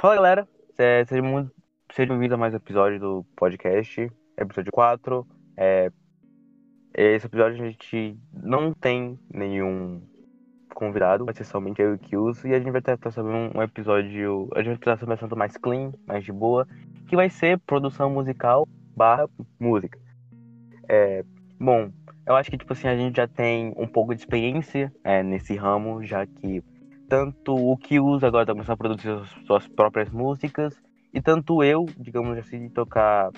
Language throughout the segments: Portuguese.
Fala galera, é, sejam muito sejam bem-vindos a mais um episódio do podcast, episódio 4. É, esse episódio a gente não tem nenhum convidado, vai ser somente eu e o Kills, e a gente vai tratar sobre um, episódio. A gente vai sobre um assunto mais clean, mais de boa, que vai ser produção musical barra música. É, bom, eu acho que tipo assim, a gente já tem um pouco de experiência é, nesse ramo, já que tanto o Kills agora está começando a produzir suas próprias músicas, e tanto eu, digamos assim, tocar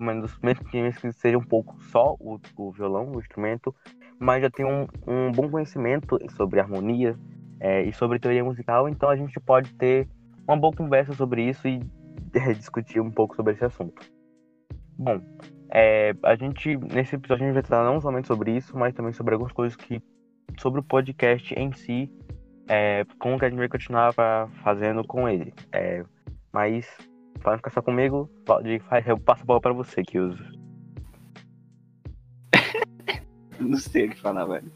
menos, mesmo que seja um pouco só o, o violão, o instrumento, mas já tenho um, um bom conhecimento sobre harmonia é, e sobre teoria musical, então a gente pode ter uma boa conversa sobre isso e é, discutir um pouco sobre esse assunto. Bom, é, a gente nesse episódio a gente vai tratar não somente sobre isso, mas também sobre algumas coisas que sobre o podcast em si, é, como que a gente vai continuar fazendo com ele. É, mas para ficar só comigo, pode, eu passo a bola para você que usa. não sei o que falar, velho.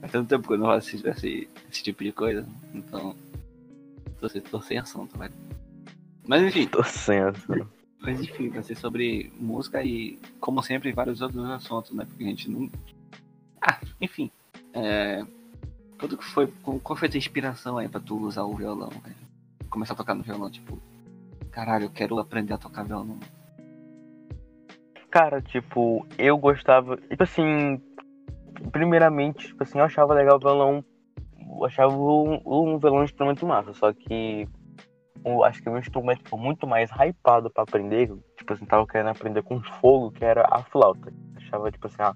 Faz tanto tempo que eu não assisto esse, esse tipo de coisa, então tô, tô sem assunto, velho. Mas enfim. Tô sem assunto. Mas enfim, vai ser sobre música e, como sempre, vários outros assuntos, né? Porque a gente não. Ah, enfim. É... Quando que foi. Qual foi a tua inspiração aí pra tu usar o violão? Começar a tocar no violão, tipo. Caralho, eu quero aprender a tocar violão. Cara, tipo, eu gostava. Tipo assim. Primeiramente, tipo assim, eu achava legal o violão. Eu achava um, um violão um instrumento massa, só que eu acho que o instrumento foi muito mais hypado pra aprender. Tipo assim, tava querendo aprender com fogo, que era a flauta. Eu achava, tipo assim, ah,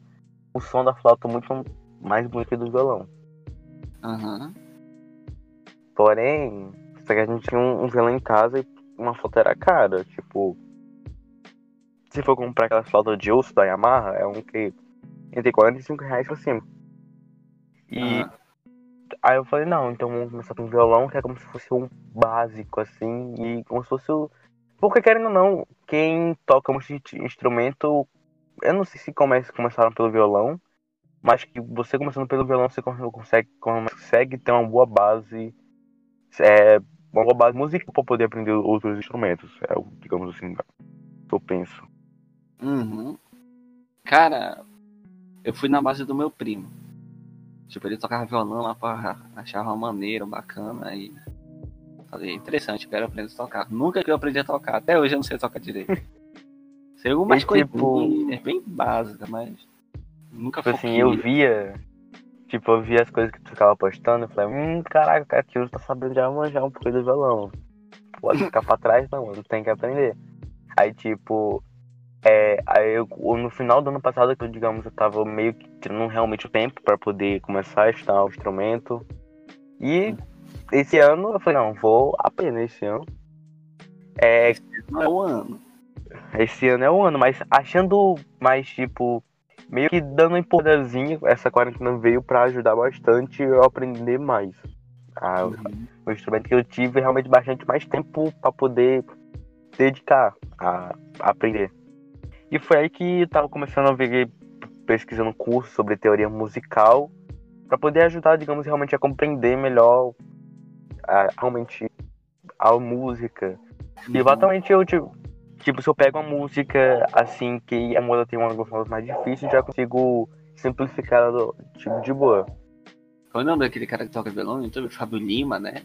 o som da flauta muito mais bonito que do violão. Uhum. Porém, só que a gente tinha um, um violão em casa e uma flauta era cara. Tipo, se for comprar aquela flauta de osso da Yamaha, é um que entre 45 reais pra cima. E uhum. aí eu falei, não, então vamos começar com violão, que é como se fosse um básico, assim, e como se fosse o. Porque querendo ou não, quem toca um instrumento, eu não sei se começaram pelo violão, mas que você começando pelo violão, você consegue, consegue ter uma boa base. É, uma boa base musical para poder aprender outros instrumentos. É o, digamos assim, que eu penso. Uhum. Cara, eu fui na base do meu primo. Tipo, ele tocava violão lá pra achar uma maneira bacana e falei, interessante, quero aprender a tocar. Nunca que eu aprendi a tocar, até hoje eu não sei tocar direito. Sei algumas coisas tipo... é bem básica, mas nunca tipo assim, eu via Tipo, eu vi as coisas que tu ficava postando e falei, hum, caraca, o cara que tá sabendo já manjar um pouco do violão. Pode ficar pra trás, não, mano, tem que aprender. Aí, tipo, é, aí eu, no final do ano passado, que eu, digamos, eu tava meio que tirando realmente o tempo para poder começar a estudar o instrumento. E esse ano eu falei, não, vou aprender esse ano. É, não é o ano. Esse ano é o ano, mas achando mais, tipo, meio que dando um empurradazinho, essa quarentena veio para ajudar bastante eu aprender mais. Ah, uhum. O instrumento que eu tive realmente bastante mais tempo para poder dedicar a, a, aprender. E foi aí que eu tava começando a ver, pesquisando curso sobre teoria musical, para poder ajudar, digamos, realmente a compreender melhor a, realmente a música. Uhum. E exatamente eu, tipo, Tipo, se eu pego uma música assim que a moda tem uma voz mais difícil, já consigo simplificar ela tipo de boa. Qual é o nome daquele cara que toca violão no YouTube? Fábio Lima, né?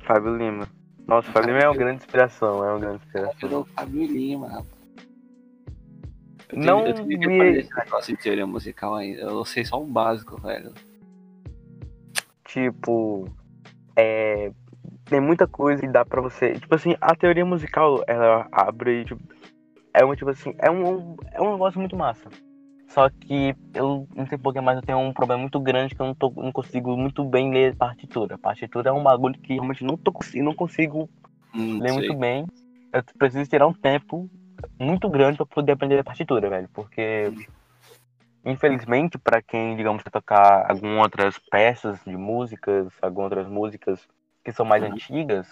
Fábio Lima. Nossa, o Fábio Lima é uma grande inspiração, é uma grande inspiração. Fábio Lima, rapaz. Eu não eu tenho que fazer esse negócio de teoria musical ainda. Eu sei só o básico, velho. Tipo, é, tem muita coisa e dá pra você. Tipo assim, a teoria musical, ela abre. Tipo, é um tipo assim, é um, é um negócio muito massa. Só que eu não sei porquê, mas eu tenho um problema muito grande que eu não, tô, não consigo muito bem ler partitura. Partitura é um bagulho que realmente não, tô, não consigo hum, ler sei. muito bem. Eu preciso tirar um tempo muito grande para poder aprender a partitura, velho. Porque, infelizmente, para quem, digamos, quer tocar algumas outras peças de músicas, algumas outras músicas que são mais antigas,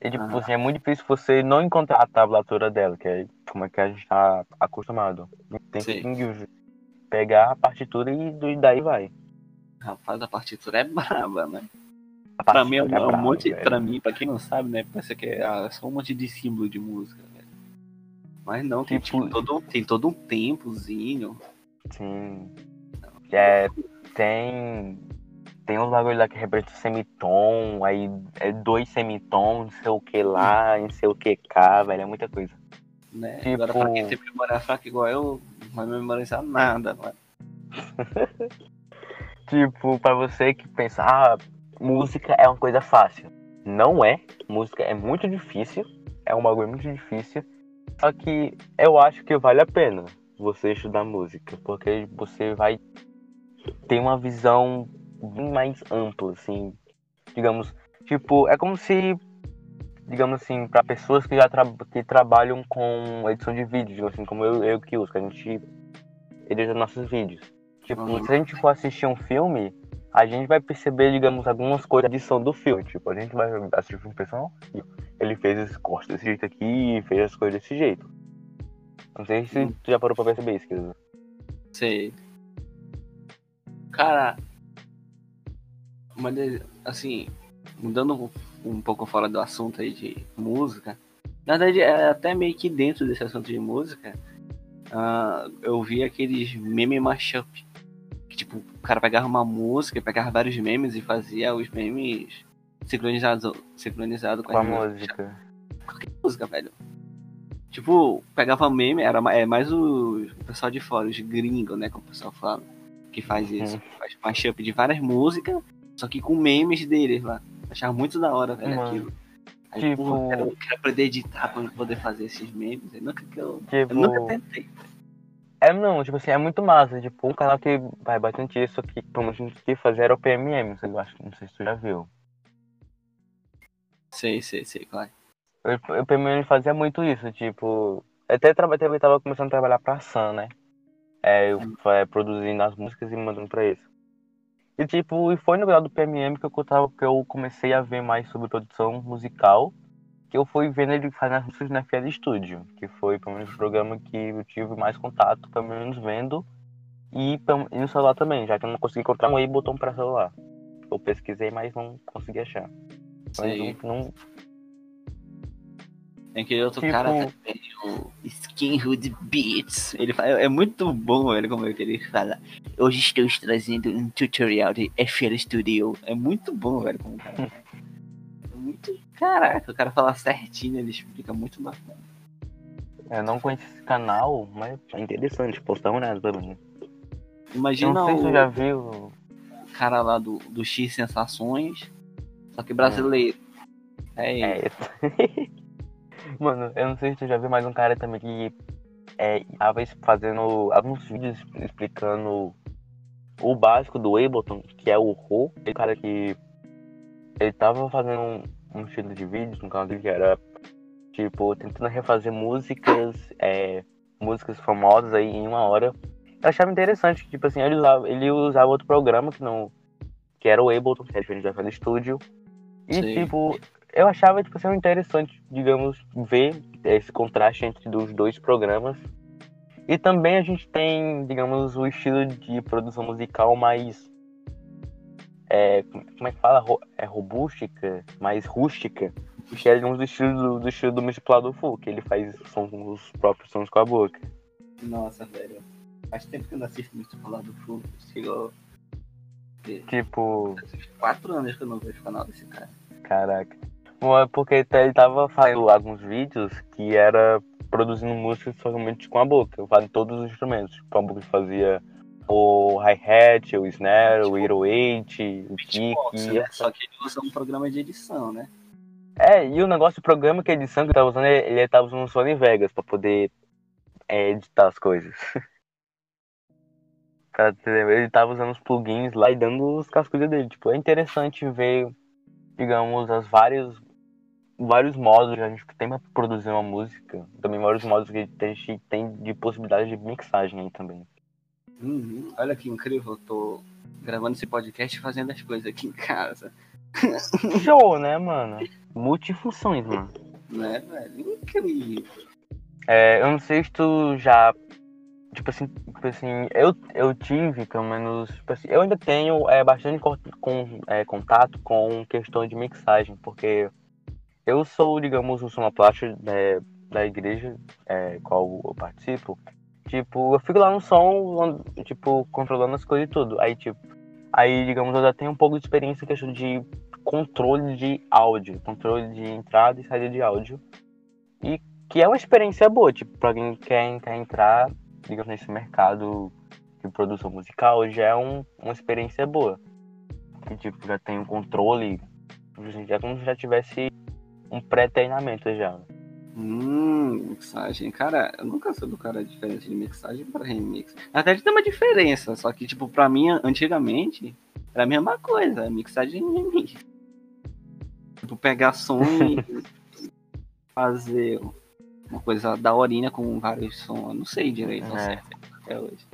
e, tipo, assim, é muito difícil você não encontrar a tablatura dela, que é como é que a gente tá acostumado. Tem Sim. que pegar a partitura e daí vai. Rapaz, a partitura é braba, né? Pra mim é um, é um brabo, monte. velho. Pra mim, pra quem não sabe, né? Parece que é ah, só um monte de símbolo de música, velho. Mas não, tem, Tipo- tipo, todo, tem todo um tempozinho. Sim. É, tem. Tem uns bagulho lá que representa semitom, aí é dois semitons, não sei o que lá, não sei o que cá, velho, é muita coisa. Né? Tipo- Agora, pra quem tem memória fraca igual eu, não vai memorizar nada, mano. Tipo, pra você que pensa, ah, música é uma coisa fácil. Não é. Música é muito difícil. É um bagulho muito difícil. Só que eu acho que vale a pena você estudar música. Porque você vai ter uma visão bem mais ampla, assim. Digamos, tipo, é como se. Digamos assim, para pessoas que já tra que trabalham com edição de vídeos, digamos assim, como eu, eu e o Kills, que a gente edita nossos vídeos. Tipo, Uhum. se a gente for assistir um filme, a gente vai perceber, digamos, algumas coisas da edição do filme. Tipo, a gente vai assistir o filme "Ó, ele fez esse corte desse jeito aqui, fez as coisas desse jeito. Não sei se Hum. tu já parou pra perceber isso, Kills. Sei. Cara, mas assim, mudando um, pouco fora do assunto aí de música, na verdade é até meio que dentro desse assunto de música, ah, eu vi aqueles meme mashup. Que tipo, o cara pegava uma música, pegava vários memes e fazia os memes sincronizados sincronizado com, Com a música. qualquer música, velho. Tipo, pegava meme, era é mais o pessoal de fora, os gringos, né? Como o pessoal fala, que faz isso. Uhum. Faz mashup de várias músicas, só que com memes deles lá. Achava muito da hora, velho, Mano, aquilo. Aí, tipo- porra, eu quero, eu aprender a editar pra poder fazer esses memes. Eu nunca, eu, eu Tipo, nunca tentei. é não, tipo assim, é muito massa. Tipo, um canal que vai bastante isso, que pelo menos a gente queria fazer era o PMM, eu acho, não sei se tu já viu. Sei, sei, sei, claro. O, PMM fazia muito isso, tipo. Até traba- tava começando a trabalhar pra Sam, né? É, eu, é, produzindo as músicas e mandando pra isso. E tipo, e foi no grau do PMM que eu, tava, que eu comecei a ver mais sobre produção musical. Que eu fui vendo ele fazendo as na FL Studio, que foi pelo menos o programa que eu tive mais contato, pelo menos vendo. E, e no celular também, já que eu não consegui encontrar um botão pra celular. Eu pesquisei, mas não consegui achar. Mas Sei. não, Tem aquele outro Tipo- cara também, o Skinhood Beats. Ele fala, é muito bom, velho, como é que ele fala. Hoje estou trazendo um tutorial de FL Studio. É muito bom, velho, como o cara. É muito. Caraca, o cara fala certinho, ele explica muito bacana. Eu não conheço esse canal, mas é interessante, postar uma olhada também. Eu Imagina não sei se o tu já viu. cara lá do, do X Sensações, só que brasileiro. É, ele. É, Mano, eu não sei se tu já viu mais um cara também que é, tava es- fazendo alguns vídeos explicando o básico do Ableton, que é o Ro. Aquele cara que ele tava fazendo um, um estilo de vídeos no canal dele que era tipo tentando refazer músicas, é, músicas famosas aí em uma hora. Eu achava interessante que, tipo assim, ele usava, ele usava outro programa que não. que era o Ableton, que é diferente da FL Studio. E Sim. tipo, eu achava tipo, assim, interessante, digamos, ver esse contraste entre os dois programas. E também a gente tem, digamos, o estilo de produção musical mais. É, como é que fala? É robústica, mais rústica. Que é um dos estilos do, do estilo do multiplador full, que ele faz som com os próprios sons com a boca. Nossa, velho. Faz tempo que eu não assisto do Full. Chegou Tipo, quatro anos que eu não vejo o canal desse cara. Caraca. Bom, é porque ele tava fazendo alguns vídeos que era produzindo músicas somente com a boca, fazendo todos os instrumentos. Com a boca fazia o hi-hat, o snare, o 808, o kick. Né? Só que ele usa um programa de edição, né? É, e o negócio do programa que a edição que ele tava usando, ele tava usando o Sony Vegas pra poder é, editar as coisas. Ele tava usando os plugins lá e dando os cascos dele. Tipo, é interessante ver, digamos, as várias vários modos que a gente tem pra produzir uma música. Também vários modos que a gente tem de possibilidade de mixagem aí também. Uhum. Olha que incrível, eu tô gravando esse podcast e fazendo as coisas aqui em casa. Show, né, mano? Multifunções, mano. Né, velho? Incrível. É, eu não sei se tu já tipo assim, tipo assim eu, eu tive, pelo menos, tipo assim, eu ainda tenho é, bastante com, com é, contato com questão de mixagem, porque eu sou, digamos, o sonoplasta né, da igreja, é, qual eu participo. Tipo, eu fico lá no som, tipo, controlando as coisas e tudo. Aí, tipo, aí, digamos, eu já tenho um pouco de experiência em questão de controle de áudio, controle de entrada e saída de áudio. E que é uma experiência boa, tipo, pra quem quer, quer entrar, digamos, nesse mercado de produção musical, já é um, uma experiência boa. Que, tipo, já tem um controle, já como se já tivesse um pré-treinamento já. Hum, mixagem. Cara, eu nunca sou do cara diferente de mixagem para remix. Verdade tem uma diferença, só que, tipo, pra mim, antigamente, era a mesma coisa, mixagem e remix. Tipo, pegar som e fazer uma coisa da horinha com vários sons. Não sei direito, é. certo, até hoje.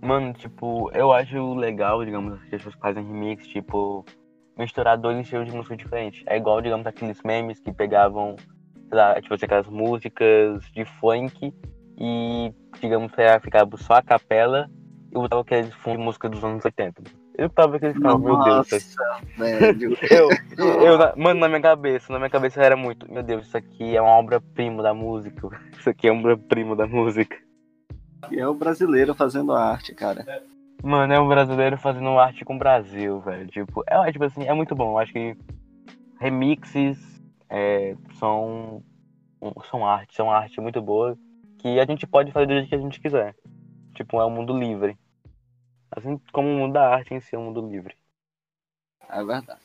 Mano, tipo, eu acho legal, digamos, que as pessoas fazem remix, tipo, misturar dois estilos de música diferentes. É igual, digamos, aqueles memes que pegavam, sei lá, tipo, aquelas músicas de funk e, digamos, ficava só a capela e botava aqueles fundo de música dos anos 80. Eu tava aquele ficava, meu Deus. Isso aqui... eu, eu, mano, na minha cabeça, na minha cabeça era muito, meu Deus, isso aqui é uma obra-prima da música. Isso aqui é uma obra-prima da música. E é o brasileiro fazendo arte, cara. Mano, é um brasileiro fazendo arte com o Brasil, velho. Tipo, é, tipo assim, é muito bom. Eu acho que remixes é, são, são arte, são arte muito boa que a gente pode fazer do jeito que a gente quiser. Tipo, é um mundo livre. Assim como o mundo da arte em si é um mundo livre. É verdade.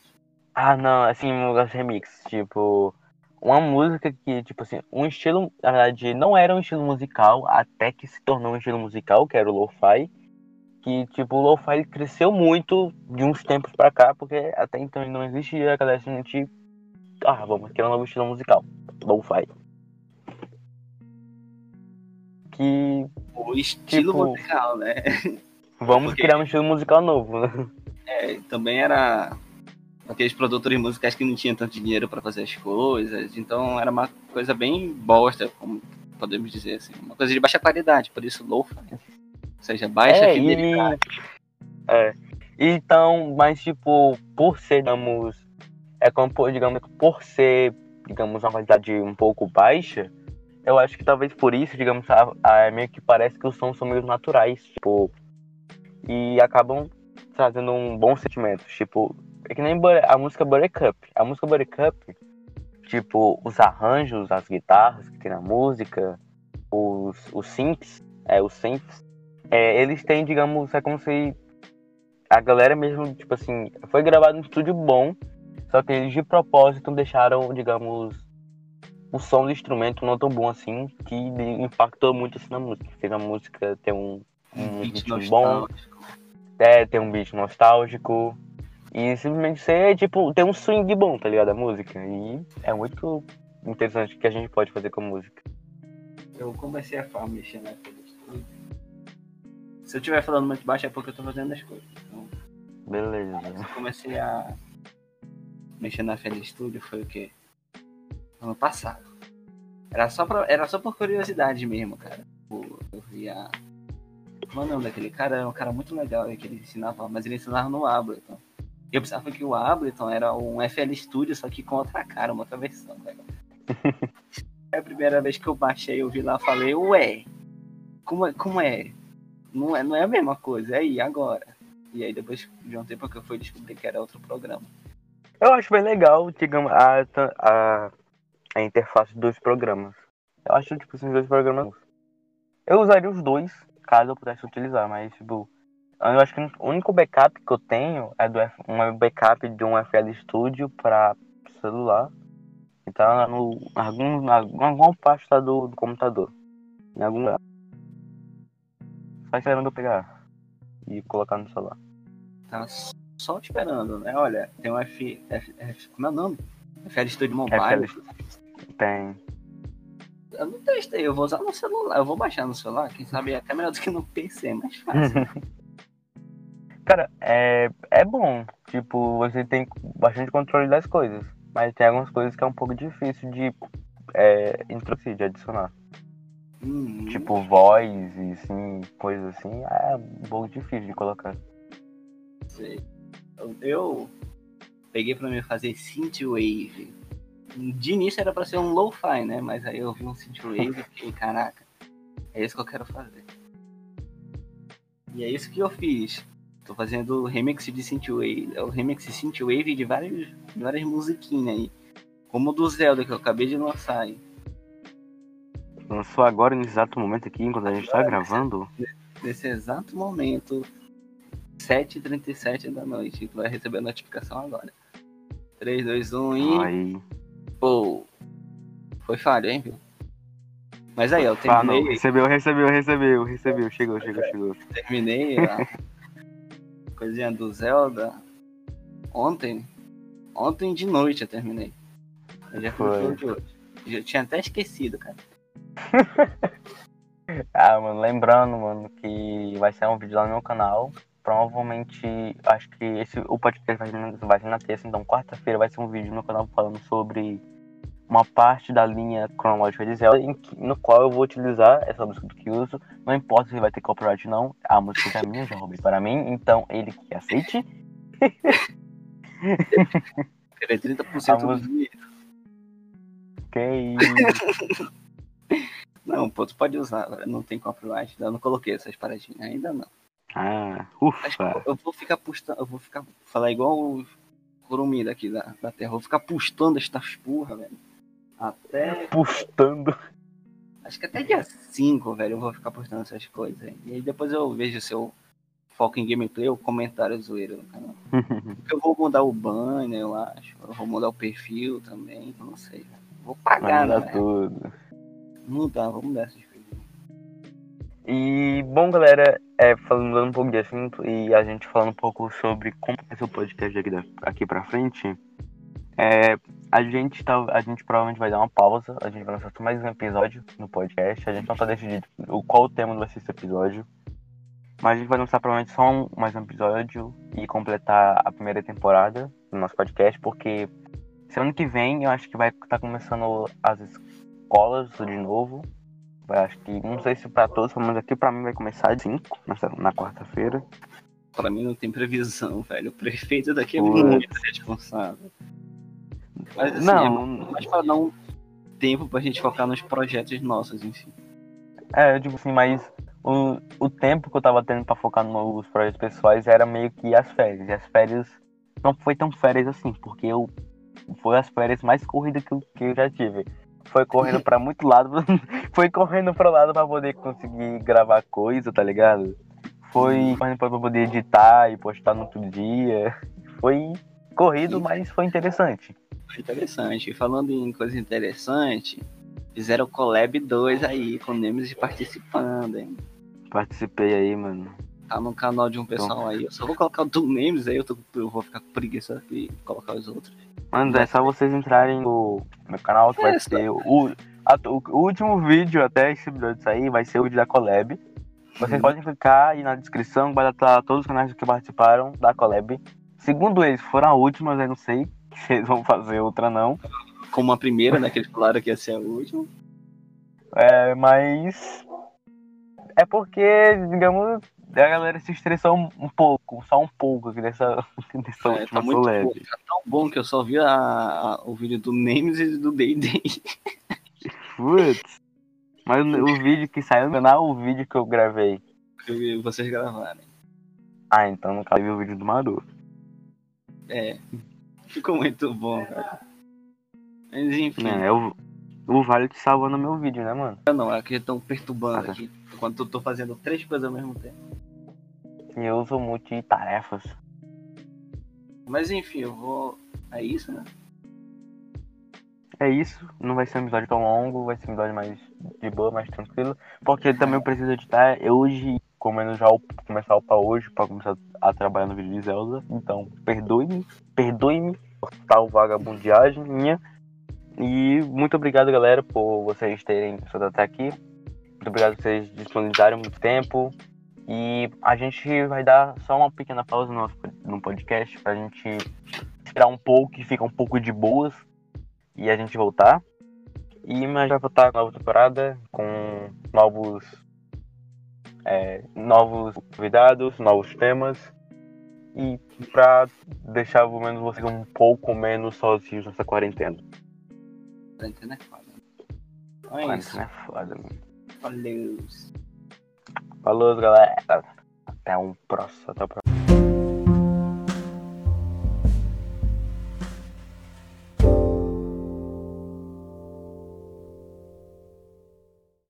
Ah, não, assim, um remix, tipo, uma música que, tipo assim, um estilo, na verdade, não era um estilo musical, até que se tornou um estilo musical, que era o lo-fi que tipo o lo-fi cresceu muito de uns tempos para cá, porque até então não existia, a galera a gente ah, vamos criar um novo estilo musical, lo-fi. Que o estilo tipo, musical, né? Vamos porque... criar um estilo musical novo, né? É, também era aqueles produtores musicais que não tinham tanto dinheiro para fazer as coisas, então era uma coisa bem bosta, como podemos dizer assim, uma coisa de baixa qualidade, por isso lo-fi. Ou seja, baixa é, fidelidade. E... É. Então, mas tipo, por ser, digamos, é como, digamos, por ser, digamos, uma qualidade um pouco baixa, eu acho que talvez por isso, digamos, a, a, meio que parece que os sons são meio naturais, tipo, e acabam trazendo um bom sentimento, tipo, é que nem a música Buttercup. A música Buttercup, tipo, os arranjos, as guitarras que tem na música, os, os synths, é, os synths, é, eles têm, digamos, é como se a galera mesmo, tipo assim, foi gravado em um estúdio bom, só que eles de propósito deixaram, digamos, o som do instrumento não tão bom assim, que impactou muito assim na música. Fez a música ter um, um ritmo bom, é, ter um beat nostálgico. E simplesmente ser, tipo, ter um swing bom, tá ligado? A música. E é muito interessante o que a gente pode fazer com a música. Eu comecei a mexer na se eu estiver falando muito baixo é porque eu tô fazendo as coisas. Então, Beleza. Eu comecei a mexer na FL Studio foi o quê? Ano passado. Era só, pra, era só por curiosidade mesmo, cara. Eu via. Como é o nome daquele cara? Era um cara muito legal que ele ensinava, mas ele ensinava no Ableton. Eu pensava que o Ableton era um FL Studio, só que com outra cara, uma outra versão. é a primeira vez que eu baixei, eu vi lá falei, ué, como é, como é? Não é, não é a mesma coisa. É aí, agora. E aí depois de um tempo que eu fui descobrir que era outro programa. Eu acho bem legal, digamos, a, a, a interface dos programas. Eu acho, tipo, esses dois programas. Eu usaria os dois, caso eu pudesse utilizar, mas, tipo, eu acho que o único backup que eu tenho é do F, um backup de um FL Studio para celular. E tá no, algum, alguma parte do, do computador. Em algum lugar. Só esperando eu pegar e colocar no celular. Tá só esperando, né? Olha, tem um F. F, F como é o nome? FL Studio Mobile. FL... Tem. Eu não testei, eu vou usar no celular. Eu vou baixar no celular, quem sabe é até melhor do que no PC, mais fácil. Cara, é, é bom. Tipo, você tem bastante controle das coisas. Mas tem algumas coisas que é um pouco difícil de é, introduzir, de adicionar. Uhum. Tipo voz e assim, coisas assim, é um pouco difícil de colocar. Sei. Eu, peguei pra mim fazer synthwave. De início era pra ser um lo-fi, né? Mas aí eu vi um synthwave e fiquei, caraca, é isso que eu quero fazer. E é isso que eu fiz. Tô fazendo remix de synthwave, é o remix synthwave de várias, de várias musiquinhas aí. Como o do Zelda que eu acabei de lançar aí. Lançou agora nesse exato momento aqui, enquanto a gente tá gravando. Nesse exato momento, 7h37 da noite, tu vai receber a notificação agora. 3, 2, 1 e. Aí. Pô! Foi falha, hein, viu? Mas aí, eu Ah, terminei, Recebeu, recebeu, recebeu, recebeu. Chegou, chegou, chegou. terminei a coisinha do Zelda ontem. Ontem de noite eu terminei. Eu já Foi. hoje. Já tinha até esquecido, cara. Ah, mano, lembrando, mano, que vai ser um vídeo lá no meu canal. Provavelmente, acho que esse, o podcast vai ser, na- vai ser na terça, então quarta-feira vai ser um vídeo no meu canal falando sobre uma parte da linha cronológica de Zelda, que- no qual eu vou utilizar essa música do Kyuzo. Não importa se vai ter copyright ou não, a música é minha, já roubei para mim, então ele que aceite. Querer 30% A do música- dinheiro. Que isso. Não, pô, tu pode usar, não tem copyright. Eu não coloquei essas paradinhas, ainda não. Ah, ufa. eu vou ficar postando, eu vou ficar, falar igual o Kurumi daqui da, da Terra. Eu vou ficar postando estas porra, velho. Até, Postando. acho que até dia 5, velho, eu vou ficar postando essas coisas aí. E aí depois eu vejo se eu foco em gameplay ou comentário zoeiro no canal. Eu vou mudar o banner, eu acho. Eu vou mudar o perfil também, não sei, velho. Vou pagar, né? tudo. Mudar, vamos mudar essas coisas. E, bom, galera, é, falando um pouco de assunto e a gente falando um pouco sobre como vai ser o podcast aqui, da- aqui pra frente, é, a, gente tá, a gente provavelmente vai dar uma pausa, a gente vai lançar mais um episódio no podcast, a gente não tá decidido o, qual o tema vai ser esse episódio, mas a gente vai lançar provavelmente só um, mais um episódio e completar a primeira temporada do nosso podcast, porque semana que vem eu acho que vai estar começando as escolas de novo, eu acho que, não sei se pra todos, mas aqui pra mim vai começar de 5, na, quarta-feira. Pra mim não tem previsão, velho. O prefeito daqui é muito responsável. Mas assim, não, Mas pra dar um tempo pra gente focar nos projetos nossos si. é, eu digo assim, mas o, o tempo que eu tava tendo pra focar nos projetos pessoais era meio que as férias. E as férias não foi tão férias assim, porque eu foi as férias mais corridas que eu, que eu já tive. Foi correndo pra muito lado, foi correndo pro lado pra poder conseguir gravar coisa, tá ligado? Foi correndo pra poder editar e postar no outro dia. Foi corrido, mas foi interessante. Foi interessante. Falando em coisa interessante, fizeram o Collab 2 aí, com o Nemesis participando, hein? Participei aí, mano. Tá no canal de um pessoal aí. Eu só vou colocar o do Nemesis aí, eu, tô, eu vou ficar com preguiça de colocar os outros. Mano, é só vocês entrarem no meu canal que vai É, ser o, a- o, último vídeo até esse episódio sair, vai ser o vídeo da Collab. Vocês Uhum. podem clicar aí na descrição, vai estar todos os canais que participaram da Collab. Segundo eles, foram a última, eu não sei se eles vão fazer outra não. Como a primeira, né? Que eles falaram que ia ser a última. É, mas. É porque, digamos, a galera se estressou um, pouco, só um pouco aqui dessa, dessa É, última tá muito bom, tá tão bom que eu só vi a- a- o vídeo do Nemesis e do Day Putz. Mas o, vídeo que saiu no canal, o vídeo que eu gravei. eu vi vocês gravarem. Ah, então no caso eu vi o vídeo do Maru. É. Ficou muito bom, cara. Mas enfim, É, é o, Vale te salvando meu vídeo, né, mano? não, é que estão perturbando Ah, tá. aqui. Enquanto eu tô fazendo três coisas ao mesmo tempo. E eu uso multitarefas. Mas enfim, eu vou. É isso, né? É isso, não vai ser um episódio tão longo, vai ser um episódio mais de boa, mais tranquilo. Porque também eu preciso editar é hoje, como menos já começar a upar hoje pra começar a trabalhar no vídeo de Zelda. Então, perdoe-me, perdoe-me por tal vagabundagem minha. E muito obrigado, galera, por vocês terem estado até aqui. Muito obrigado por vocês disponibilizarem muito tempo. E a gente vai dar só uma pequena pausa no, no podcast pra gente esperar um pouco e ficar um pouco de boas e a gente voltar. E mas já voltar com nova temporada com novos é, novos convidados, novos temas e pra deixar pelo menos vocês um pouco menos sozinhos nessa quarentena. Quarentena é foda. Então é isso. Quarentena é foda, mano. Valeu. Falou, galera. Até um próximo. Até o próximo.